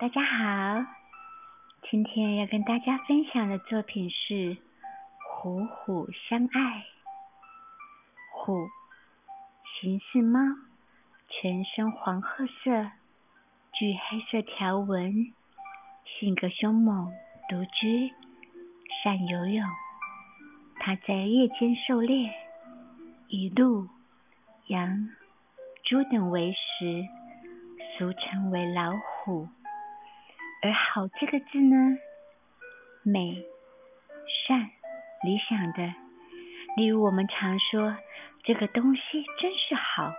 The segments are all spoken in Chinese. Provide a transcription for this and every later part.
大家好，今天要跟大家分享的作品是《虎虎相爱》。虎，形似猫，全身黄褐色，具黑色条纹，性格凶猛，独居，善游泳。它在夜间狩猎，以鹿、羊、猪等为食，俗称为老虎。而“好”这个字呢，美、善、理想的，例如我们常说这个东西真是好，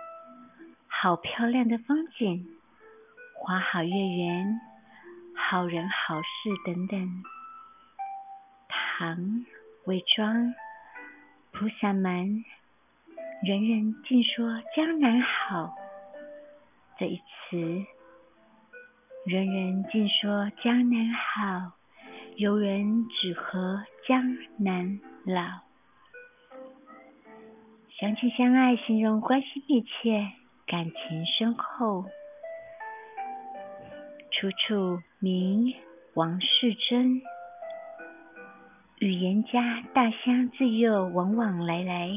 好漂亮的风景，花好月圆，好人好事等等。唐伪装菩萨蛮，人人尽说江南好，这一词。人人尽说江南好，游人只合江南老。相亲相爱，形容关系密切，感情深厚。楚楚名王世贞，语言家大相自幼，往往来来，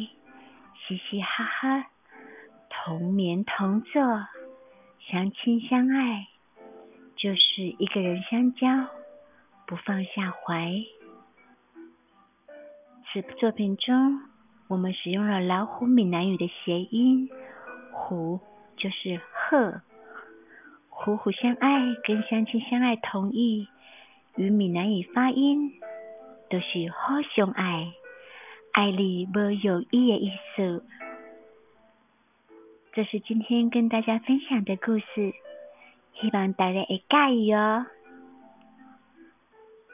嘻嘻哈哈，同眠同坐，相亲相爱。就是一个人相交，不放下怀。此作品中，我们使用了老虎闽南语的谐音“虎”，就是鹤。虎虎相爱跟相亲相爱同义，与闽南语发音都是好相爱，爱里无有意的意思。这是今天跟大家分享的故事。希望大家会介意哦。